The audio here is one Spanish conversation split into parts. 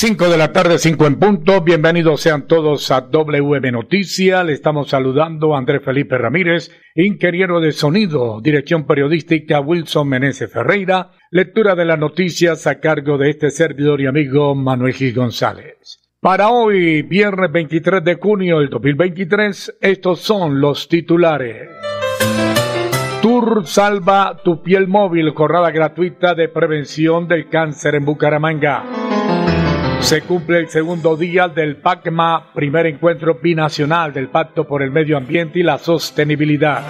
5 de la tarde, 5 en punto. Bienvenidos sean todos a WM Noticia. Le estamos saludando a Andrés Felipe Ramírez, ingeniero de sonido, dirección periodística Wilson Meneses Ferreira, lectura de las noticias a cargo de este servidor y amigo Manuel Gil González. Para hoy, viernes 23 de junio del 2023, estos son los titulares. Tour Salva tu piel móvil, jornada gratuita de prevención del cáncer en Bucaramanga. Se cumple el segundo día del PACMA, primer encuentro binacional del Pacto por el Medio Ambiente y la Sostenibilidad.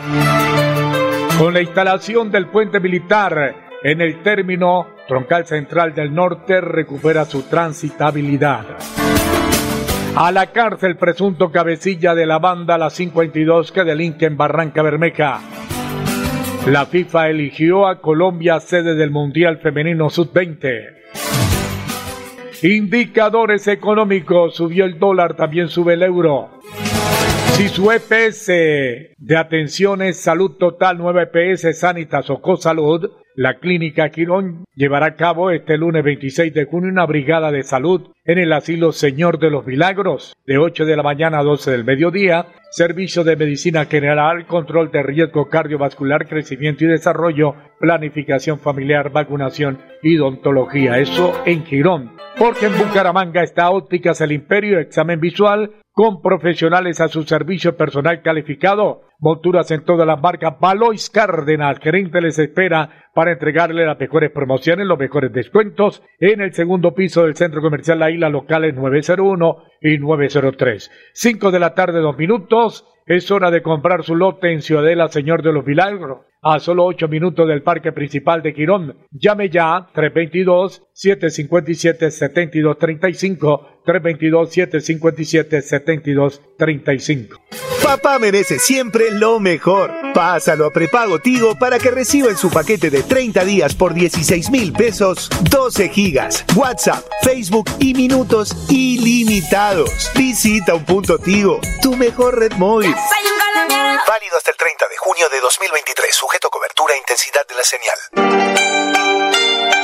Con la instalación del puente militar en el término troncal central del norte recupera su transitabilidad. A la cárcel presunto cabecilla de la banda La 52 que delinque en Barranca Bermeja. La FIFA eligió a Colombia sede del Mundial Femenino Sub-20. Indicadores económicos, subió el dólar, también sube el euro. Si su EPS de atenciones Salud Total, 9 EPS Sanitas o Cosalud, la Clínica Quirón llevará a cabo este lunes 26 de junio una brigada de salud en el asilo Señor de los Milagros, de 8 de la mañana a 12 del mediodía, servicio de medicina general, control de riesgo cardiovascular, crecimiento y desarrollo, planificación familiar, vacunación y odontología. Eso en Quirón. Porque en Bucaramanga está Ópticas El Imperio, examen visual, con profesionales a su servicio personal calificado. Monturas en todas las marcas. Valois Cárdenas, gerente les espera para entregarle las mejores promociones, los mejores descuentos en el segundo piso del centro comercial La Isla, locales 901 y 903. 5 de la tarde, dos minutos. Es hora de comprar su lote en Ciudadela Señor de los Milagros a solo 8 minutos del parque principal de Quirón. Llame ya 322-757-7235, 322-757-7235. Papá merece siempre lo mejor. Pásalo a prepago Tigo para que reciba en su paquete de 30 días por 16 mil pesos 12 gigas, WhatsApp, Facebook y minutos ilimitados. Visita un punto Tigo, tu mejor red móvil. Válido hasta el 30 de junio de 2023, sujeto a cobertura e intensidad de la señal.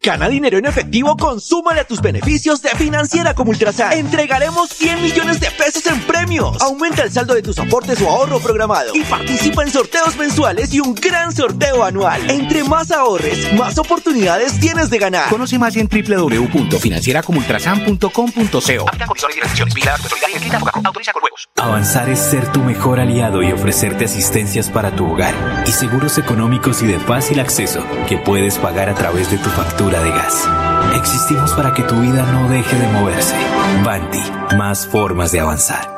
Gana dinero en efectivo, consúmale a tus beneficios de Financiera como Ultrasan. Entregaremos 100 millones de pesos en premios. Aumenta el saldo de tus aportes o ahorro programado y participa en sorteos mensuales y un gran sorteo anual. Entre más ahorres, más oportunidades tienes de ganar. Conoce más en www.financieracomultrasan.com.co. Avanzar es ser tu mejor aliado y ofrecerte asistencias para tu hogar y seguros económicos y de fácil acceso que puedes pagar a través de tu factura de gas. Existimos para que tu vida no deje de moverse. Banti, más formas de avanzar.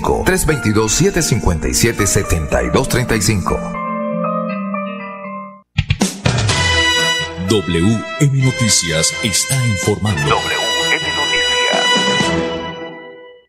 322-757-7235. WM Noticias está informando. WM Noticias.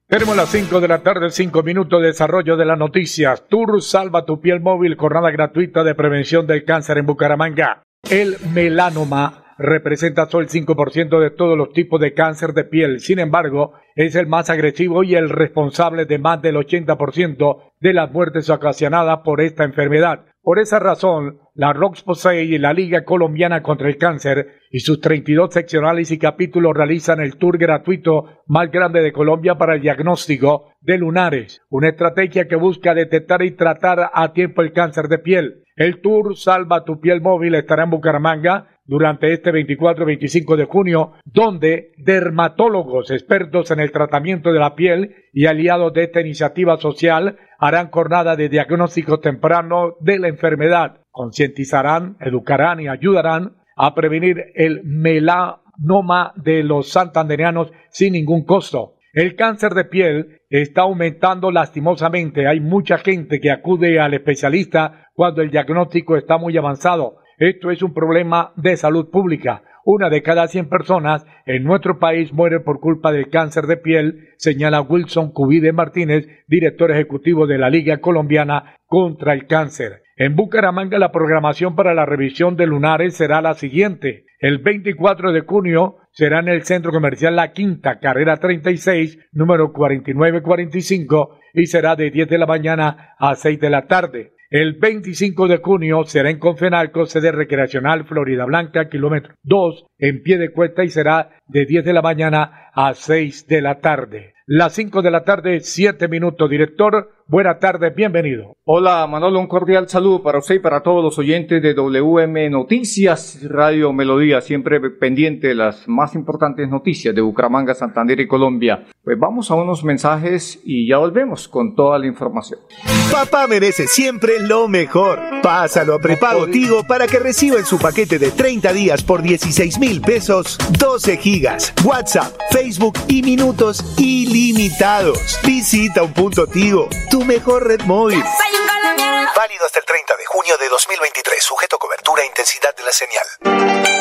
Tenemos las 5 de la tarde, 5 minutos de desarrollo de las noticias. Tour Salva tu piel móvil, jornada gratuita de prevención del cáncer en Bucaramanga. El melanoma representa solo el 5% de todos los tipos de cáncer de piel. Sin embargo, es el más agresivo y el responsable de más del 80% de las muertes ocasionadas por esta enfermedad. Por esa razón, la RoxPosay y la Liga Colombiana contra el Cáncer y sus 32 seccionales y capítulos realizan el tour gratuito más grande de Colombia para el diagnóstico de lunares, una estrategia que busca detectar y tratar a tiempo el cáncer de piel. El tour Salva tu piel móvil estará en Bucaramanga durante este 24 25 de junio, donde dermatólogos expertos en el tratamiento de la piel y aliados de esta iniciativa social harán jornada de diagnóstico temprano de la enfermedad, concientizarán, educarán y ayudarán a prevenir el melanoma de los santandereanos sin ningún costo. El cáncer de piel está aumentando lastimosamente. Hay mucha gente que acude al especialista cuando el diagnóstico está muy avanzado. Esto es un problema de salud pública. Una de cada 100 personas en nuestro país muere por culpa del cáncer de piel, señala Wilson Cubide Martínez, director ejecutivo de la Liga Colombiana contra el Cáncer. En Bucaramanga la programación para la revisión de lunares será la siguiente. El 24 de junio será en el Centro Comercial La Quinta, carrera 36, número 4945, y será de 10 de la mañana a 6 de la tarde. El 25 de junio será en Confenalco, sede recreacional Florida Blanca, kilómetro 2, en pie de cuesta y será de 10 de la mañana a 6 de la tarde. Las 5 de la tarde, 7 minutos. Director, buena tarde, bienvenido. Hola Manolo, un cordial saludo para usted y para todos los oyentes de WM Noticias, Radio Melodía, siempre pendiente de las más importantes noticias de Bucaramanga, Santander y Colombia. Pues vamos a unos mensajes y ya volvemos con toda la información. Papá merece siempre lo mejor. Pásalo a prepago Tigo para que reciba en su paquete de 30 días por 16 mil pesos 12 gigas, WhatsApp, Facebook y minutos ilimitados. Visita un punto Tigo, tu mejor red móvil. Válido hasta el 30 de junio de 2023, sujeto a cobertura e intensidad de la señal.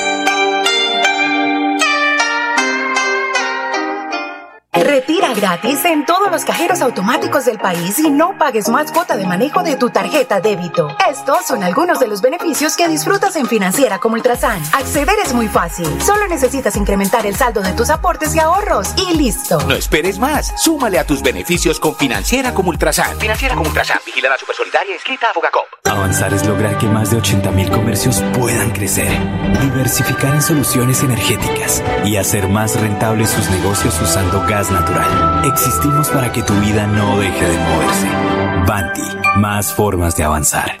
Gratis en todos los cajeros automáticos del país y no pagues más cuota de manejo de tu tarjeta débito. Estos son algunos de los beneficios que disfrutas en Financiera como Ultrasan. Acceder es muy fácil. Solo necesitas incrementar el saldo de tus aportes y ahorros y listo. No esperes más. Súmale a tus beneficios con Financiera como Ultrasan. Financiera como Ultrasan. Vigilada Supersolidaria inscrita a Fogacop. Avanzar es lograr que más de 80.000 comercios puedan crecer, diversificar en soluciones energéticas y hacer más rentables sus negocios usando gas natural. Existimos para que tu vida no deje de moverse. Banti, más formas de avanzar.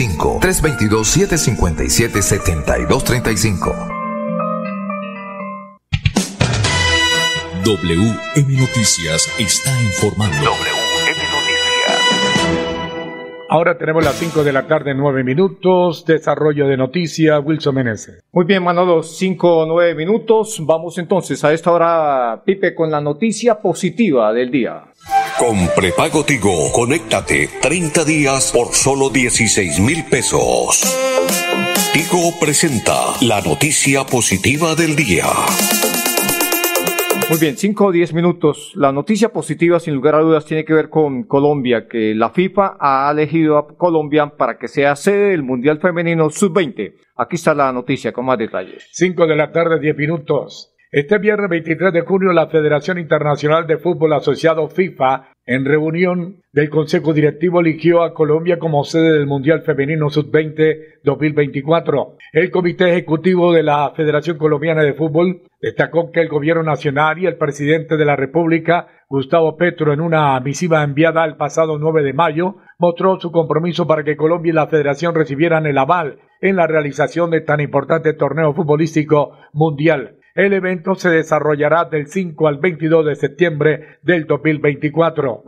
322-757-7235. 322-757-7235. WM Noticias está informando. WM Noticias. Ahora tenemos las 5 de la tarde, 9 minutos. Desarrollo de noticias, Wilson Meneses. Muy bien, Manolo, 5 o 9 minutos. Vamos entonces a esta hora, Pipe, con la noticia positiva del día. Con prepago Tigo, conéctate 30 días por solo 16 mil pesos. Tigo presenta la noticia positiva del día. Muy bien, 5 o 10 minutos. La noticia positiva, sin lugar a dudas, tiene que ver con Colombia, que la FIFA ha elegido a Colombia para que sea sede del Mundial Femenino Sub-20. Aquí está la noticia con más detalles. 5 de la tarde, 10 minutos. Este viernes 23 de junio, la Federación Internacional de Fútbol Asociado FIFA, en reunión del Consejo Directivo, eligió a Colombia como sede del Mundial Femenino Sub-20 2024. El Comité Ejecutivo de la Federación Colombiana de Fútbol destacó que el Gobierno Nacional y el Presidente de la República, Gustavo Petro, en una misiva enviada el pasado 9 de mayo, mostró su compromiso para que Colombia y la Federación recibieran el aval en la realización de tan importante torneo futbolístico mundial. El evento se desarrollará del 5 al 22 de septiembre del 2024.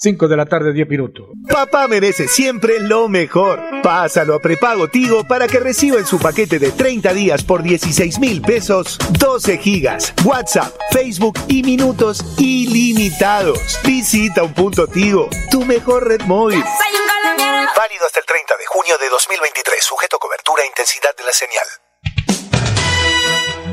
5 de la tarde, 10 minutos. Papá merece siempre lo mejor. Pásalo a prepago Tigo para que reciba en su paquete de 30 días por 16 mil pesos 12 gigas, WhatsApp, Facebook y minutos ilimitados. Visita un punto Tigo, tu mejor red móvil. Válido hasta el 30 de junio de 2023, sujeto a cobertura e intensidad de la señal.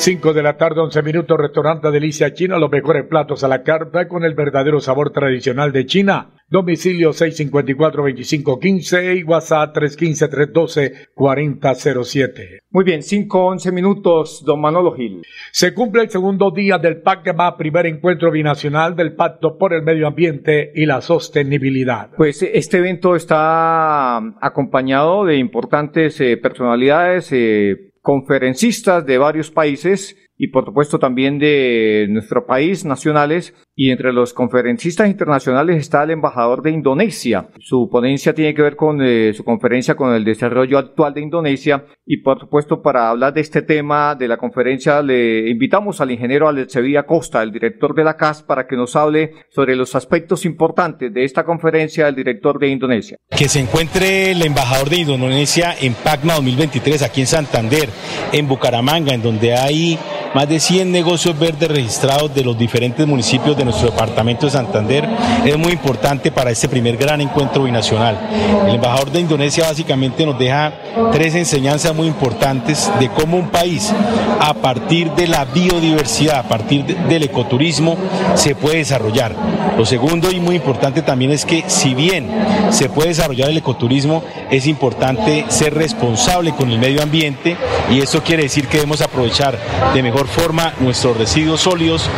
5 de la tarde, 11 minutos, restaurante Delicia China, los mejores platos a la carta con el verdadero sabor tradicional de China. Domicilio 654-2515 y WhatsApp 315-312-4007. Muy bien, 5, 11 minutos, don Manolo Gil. Se cumple el segundo día del PACMA, primer encuentro binacional del Pacto por el Medio Ambiente y la Sostenibilidad. Pues este evento está acompañado de importantes eh, personalidades, eh, conferencistas de varios países y por supuesto también de nuestro país, nacionales, y entre los conferencistas internacionales está el embajador de Indonesia. Su ponencia tiene que ver con eh, su conferencia con el desarrollo actual de Indonesia y por supuesto para hablar de este tema de la conferencia le invitamos al ingeniero Alex Sevilla Costa, el director de la CAS, para que nos hable sobre los aspectos importantes de esta conferencia, el director de Indonesia. Que se encuentre el embajador de Indonesia en PACMA 2023 aquí en Santander, en Bucaramanga, en donde hay más de 100 negocios verdes registrados de los diferentes municipios de nuestro departamento de Santander, es muy importante para este primer gran encuentro binacional. El embajador de Indonesia básicamente nos deja tres enseñanzas muy importantes de cómo un país, a partir de la biodiversidad, a partir del ecoturismo, se puede desarrollar. Lo segundo y muy importante también es que si bien se puede desarrollar el ecoturismo, es importante ser responsable con el medio ambiente y eso quiere decir que debemos aprovechar de mejor forma nuestros residuos sólidos,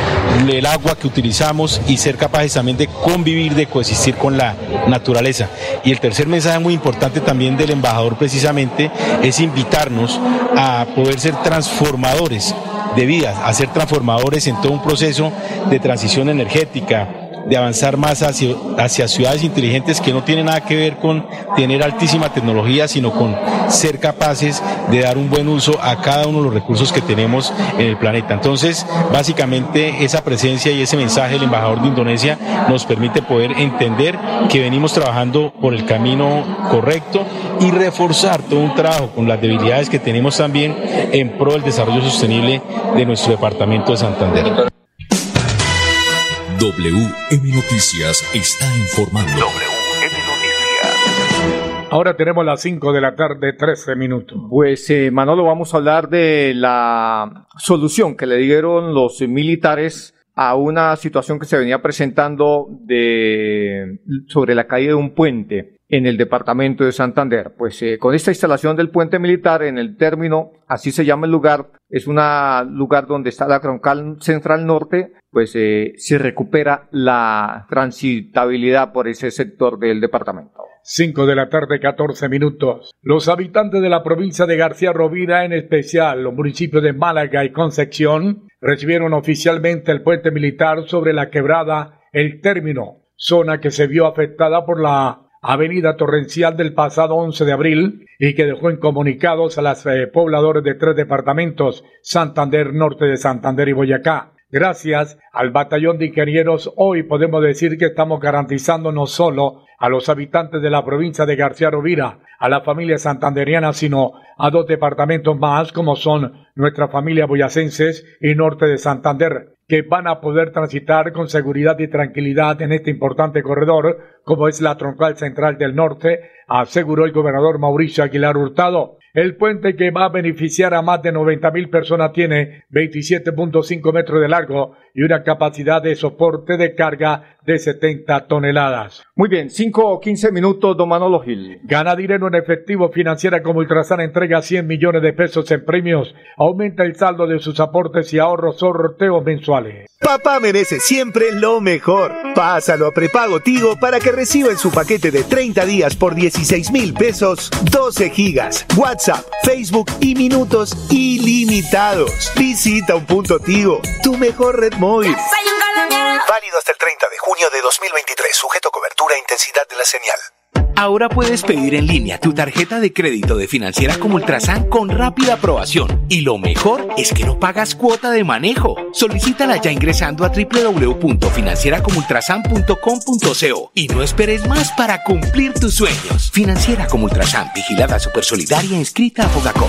el agua que utilizamos y ser capaces también de convivir, de coexistir con la naturaleza. Y el tercer mensaje muy importante también del embajador precisamente es invitarnos a poder ser transformadores de vidas, a ser transformadores en todo un proceso de transición energética, de avanzar más hacia, hacia ciudades inteligentes que no tienen nada que ver con tener altísima tecnología, sino con ser capaces de dar un buen uso a cada uno de los recursos que tenemos en el planeta. Entonces, básicamente esa presencia y ese mensaje del embajador de Indonesia nos permite poder entender que venimos trabajando por el camino correcto y reforzar todo un trabajo con las debilidades que tenemos también en pro del desarrollo sostenible de nuestro departamento de Santander. WM Noticias está informando. WM Noticias. Ahora tenemos las 5 de la tarde, 13 minutos. Pues eh, Manolo, vamos a hablar de la solución que le dieron los militares a una situación que se venía presentando de, sobre la caída de un puente en el departamento de Santander. Pues eh, con esta instalación del puente militar en el término, así se llama el lugar, es un lugar donde está la troncal central norte, pues eh, se recupera la transitabilidad por ese sector del departamento. 5 de la tarde, 14 minutos. Los habitantes de la provincia de García Rovira, en especial los municipios de Málaga y Concepción, recibieron oficialmente el puente militar sobre la quebrada El Término, zona que se vio afectada por la avenida torrencial del pasado 11 de abril y que dejó incomunicados a las eh, pobladores de tres departamentos, Santander, Norte de Santander y Boyacá. Gracias al batallón de ingenieros, hoy podemos decir que estamos garantizando no solo a los habitantes de la provincia de García Rovira, a la familia santanderiana, sino a dos departamentos más como son nuestra familia boyacenses y norte de Santander, que van a poder transitar con seguridad y tranquilidad en este importante corredor, como es la troncal central del norte, aseguró el gobernador Mauricio Aguilar Hurtado. El puente que va a beneficiar a más de 90 mil personas tiene 27.5 metros de largo y una capacidad de soporte de carga de 70 toneladas. Muy bien, 5 o 15 minutos, don Manolo Gil. Gana dinero en efectivo financiera como Ultrasan entrega 100 millones de pesos en premios, aumenta el saldo de sus aportes y ahorros sorteos mensuales. Papá merece siempre lo mejor. Pásalo a prepago Tigo para que reciba en su paquete de 30 días por 16 mil pesos 12 gigas, WhatsApp, Facebook y minutos ilimitados. Visita un punto Tigo, tu mejor red móvil. Válido hasta el 30 de junio de 2023, sujeto a cobertura e intensidad de la señal. Ahora puedes pedir en línea tu tarjeta de crédito de financiera como Ultrasan con rápida aprobación. Y lo mejor es que no pagas cuota de manejo. Solicítala ya ingresando a www.financieracomultrasan.com.co y no esperes más para cumplir tus sueños. Financiera como Ultrasan, vigilada supersolidaria inscrita a Fogacom.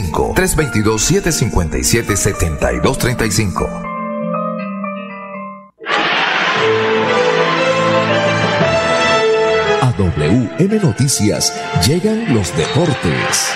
322-757-7235. A WM Noticias llegan los deportes.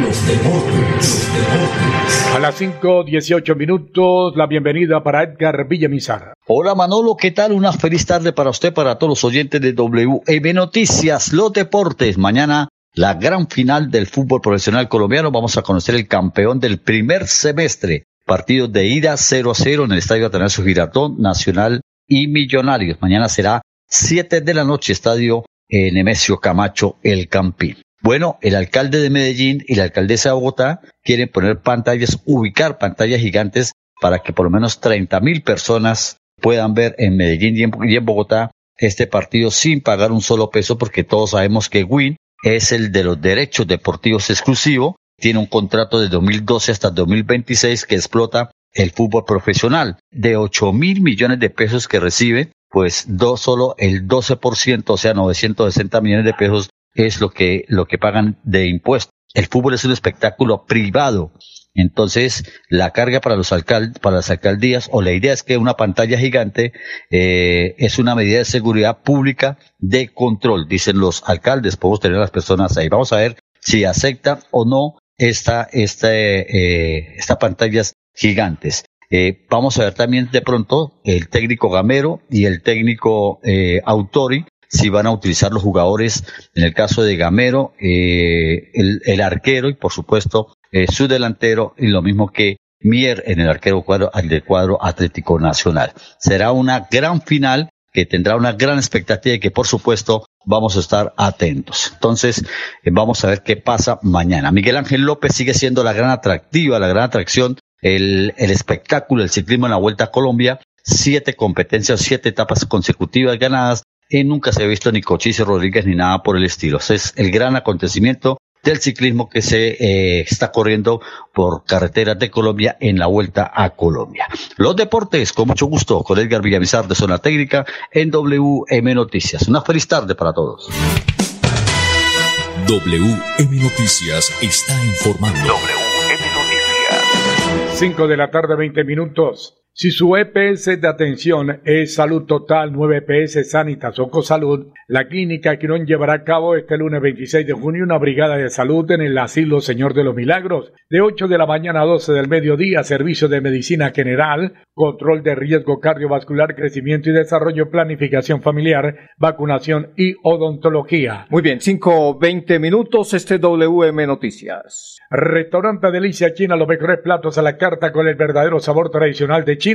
Los deportes, los deportes. A las 5.18 minutos, la bienvenida para Edgar Villamizar. Hola Manolo, ¿qué tal? Una feliz tarde para usted, para todos los oyentes de WM Noticias, los deportes. Mañana la gran final del fútbol profesional colombiano. Vamos a conocer el campeón del primer semestre. Partidos de ida 0 a 0 en el Estadio Atanasio Giratón, Nacional y Millonarios. Mañana será 7 de la noche, Estadio Nemesio Camacho, El Campín. Bueno, el alcalde de Medellín y la alcaldesa de Bogotá quieren poner pantallas, ubicar pantallas gigantes para que por lo menos 30 mil personas puedan ver en Medellín y en Bogotá este partido sin pagar un solo peso porque todos sabemos que Win es el de los derechos deportivos exclusivos. Tiene un contrato de 2012 hasta 2026 que explota el fútbol profesional. De 8 mil millones de pesos que recibe, pues do, solo el 12%, o sea, 960 millones de pesos es lo que, lo que pagan de impuestos. El fútbol es un espectáculo privado. Entonces, la carga para los alcaldes, para las alcaldías, o la idea es que una pantalla gigante eh, es una medida de seguridad pública de control, dicen los alcaldes. Podemos tener a las personas ahí. Vamos a ver si acepta o no esta, esta, eh, estas pantallas gigantes. Eh, vamos a ver también de pronto el técnico Gamero y el técnico eh, Autori si van a utilizar los jugadores, en el caso de Gamero, eh, el, el, arquero y por supuesto eh, su delantero y lo mismo que Mier en el arquero cuadro, del cuadro Atlético Nacional. Será una gran final que tendrá una gran expectativa y que por supuesto vamos a estar atentos. Entonces, eh, vamos a ver qué pasa mañana. Miguel Ángel López sigue siendo la gran atractiva, la gran atracción, el, el espectáculo, el ciclismo en la Vuelta a Colombia. Siete competencias, siete etapas consecutivas ganadas, y nunca se ha visto ni Cochise Rodríguez ni nada por el estilo. es el gran acontecimiento del ciclismo que se eh, está corriendo por carreteras de Colombia en la vuelta a Colombia. Los deportes, con mucho gusto, con Edgar Villamizar de Zona Técnica en WM Noticias. Una feliz tarde para todos. WM Noticias está informando. WM Noticias. 5 de la tarde, 20 minutos. Si su EPS de atención es Salud Total, 9 EPS Sanitas o Salud, la clínica Quirón llevará a cabo este lunes 26 de junio una brigada de salud en el asilo Señor de los Milagros, de 8 de la mañana a 12 del mediodía, servicio de medicina general, control de riesgo cardiovascular, crecimiento y desarrollo, planificación familiar, vacunación y odontología. Muy bien, 5-20 minutos, este WM Noticias. Restaurante Delicia China, los mejores platos a la carta con el verdadero sabor tradicional de China.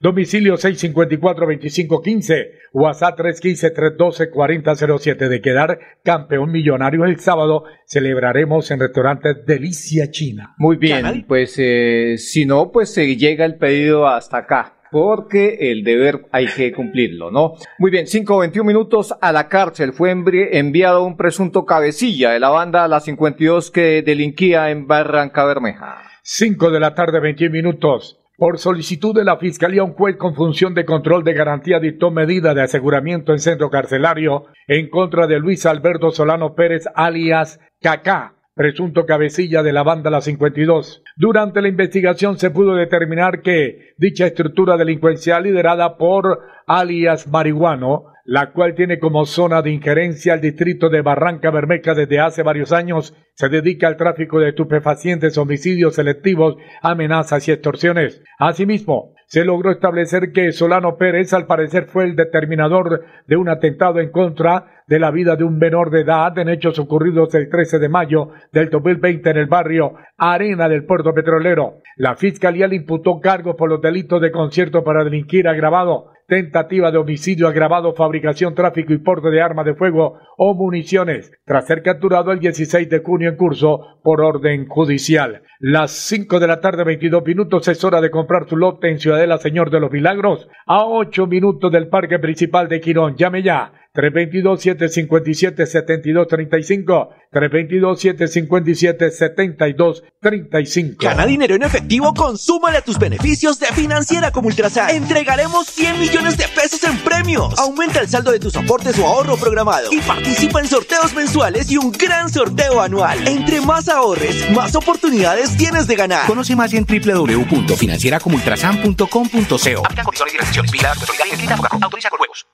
Domicilio 654-2515, WhatsApp 315-312-4007. De quedar campeón millonario el sábado, celebraremos en restaurante Delicia China. Muy bien, pues eh, si no, pues se llega el pedido hasta acá porque el deber hay que cumplirlo, ¿no? Muy bien, 5-21 minutos a la cárcel. Fue enviado un presunto cabecilla de la banda La 52 que delinquía en Barranca Bermeja. 5 de la tarde, 21 minutos. Por solicitud de la Fiscalía, un juez con función de control de garantía dictó medida de aseguramiento en centro carcelario en contra de Luis Alberto Solano Pérez, alias Cacá, presunto cabecilla de la banda La 52. Durante la investigación se pudo determinar que dicha estructura delincuencial liderada por alias Marihuano, la cual tiene como zona de injerencia el distrito de Barranca Bermeja desde hace varios años, se dedica al tráfico de estupefacientes, homicidios selectivos, amenazas y extorsiones. Asimismo, se logró establecer que Solano Pérez al parecer fue el determinador de un atentado en contra de la vida de un menor de edad en hechos ocurridos el 13 de mayo del 2020 en el barrio Arena del Puerto Petrolero. La Fiscalía le imputó cargos por los delitos de concierto para delinquir agravado, tentativa de homicidio agravado, fabricación, tráfico y porte de armas de fuego o municiones, tras ser capturado el 16 de junio en curso por orden judicial. Las 5 de la tarde, 22 minutos, es hora de comprar su lote en Ciudadela Señor de los Milagros, a 8 minutos del parque principal de Quirón. Llame ya 322-757-7235. 322-757-7235. Gana dinero en efectivo, consúmale a tus beneficios de Financiera como Ultrasan. Entregaremos 100 millones de pesos en premios. Aumenta el saldo de tus aportes o ahorro programado y participa en sorteos mensuales y un gran sorteo anual. Entre más ahorres, más oportunidades tienes de ganar. Conoce más en www.financieracomultrasan.com.co.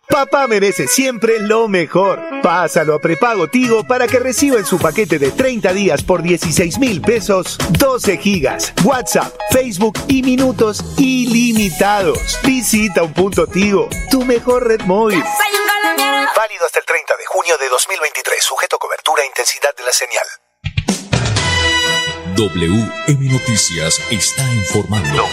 Papá merece siempre lo mejor. Pásalo a prepago Tigo para que reciba en su paquete de 30 días por 16 mil pesos 12 gigas, WhatsApp, Facebook y minutos ilimitados. Visita un punto Tigo, tu mejor red móvil. Válido hasta el 30 de junio de 2023, sujeto a cobertura e intensidad de la señal. WM Noticias está informando.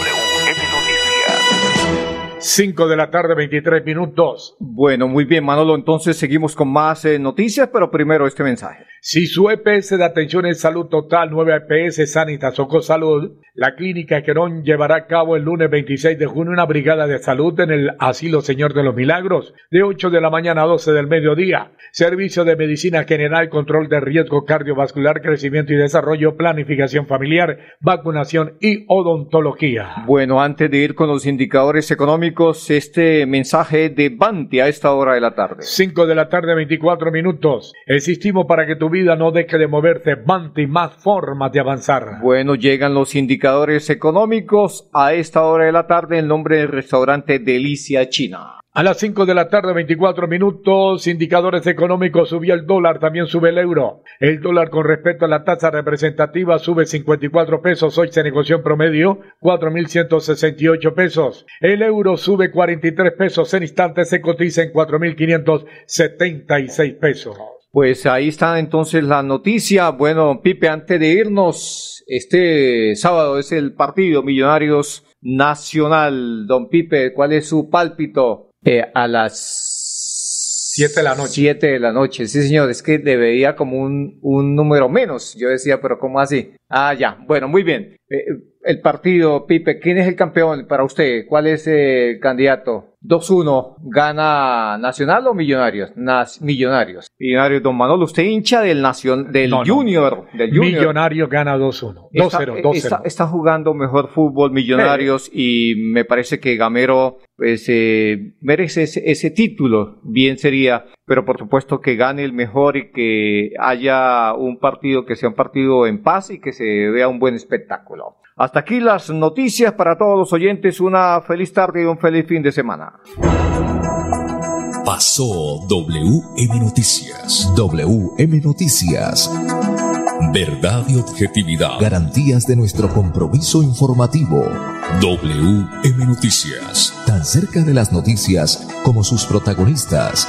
5 de la tarde, 23 minutos. Bueno, muy bien, Manolo. Entonces seguimos con más eh, noticias, pero primero este mensaje. Si su EPS de atención en salud total, 9 EPS Sanitas o Salud, la clínica Querón llevará a cabo el lunes 26 de junio una brigada de salud en el Asilo Señor de los Milagros, de 8 de la mañana a 12 del mediodía. Servicio de medicina general, control de riesgo cardiovascular, crecimiento y desarrollo, planificación familiar, vacunación y odontología. Bueno, antes de ir con los indicadores económicos, este mensaje de Banti a esta hora de la tarde. 5 de la tarde, 24 minutos. Existimos para que tu vida no deje de moverse. Banti, más formas de avanzar. Bueno, llegan los indicadores económicos a esta hora de la tarde en nombre del restaurante Delicia China. A las 5 de la tarde, 24 minutos, indicadores económicos, subió el dólar, también sube el euro. El dólar con respecto a la tasa representativa sube 54 pesos, hoy se negoció en promedio 4.168 pesos. El euro sube 43 pesos, en instantes se cotiza en 4.576 pesos. Pues ahí está entonces la noticia. Bueno, Pipe, antes de irnos, este sábado es el partido Millonarios Nacional. Don Pipe, ¿cuál es su pálpito? Eh, a las 7 de la noche. 7 de la noche, sí señor, es que debería como un, un número menos. Yo decía, pero ¿cómo así? Ah, ya, bueno, muy bien. Eh, el partido, Pipe, ¿quién es el campeón para usted? ¿Cuál es el candidato? 2-1, ¿gana Nacional o Millonarios? millonarios. Millonarios, don Manolo, usted hincha del, nacion del, junior, del Junior. Millonarios gana 2-1. 2-0, 2-0. Está, jugando mejor fútbol Millonarios y me parece que Gamero pues, eh, merece ese, ese título. Bien sería, pero por supuesto que gane el mejor y que haya un partido que sea un partido en paz y que se vea un buen espectáculo. Hasta aquí las noticias para todos los oyentes. Una feliz tarde y un feliz fin de semana. Pasó WM Noticias. WM Noticias. Verdad y objetividad. Garantías de nuestro compromiso informativo. WM Noticias. Tan cerca de las noticias como sus protagonistas.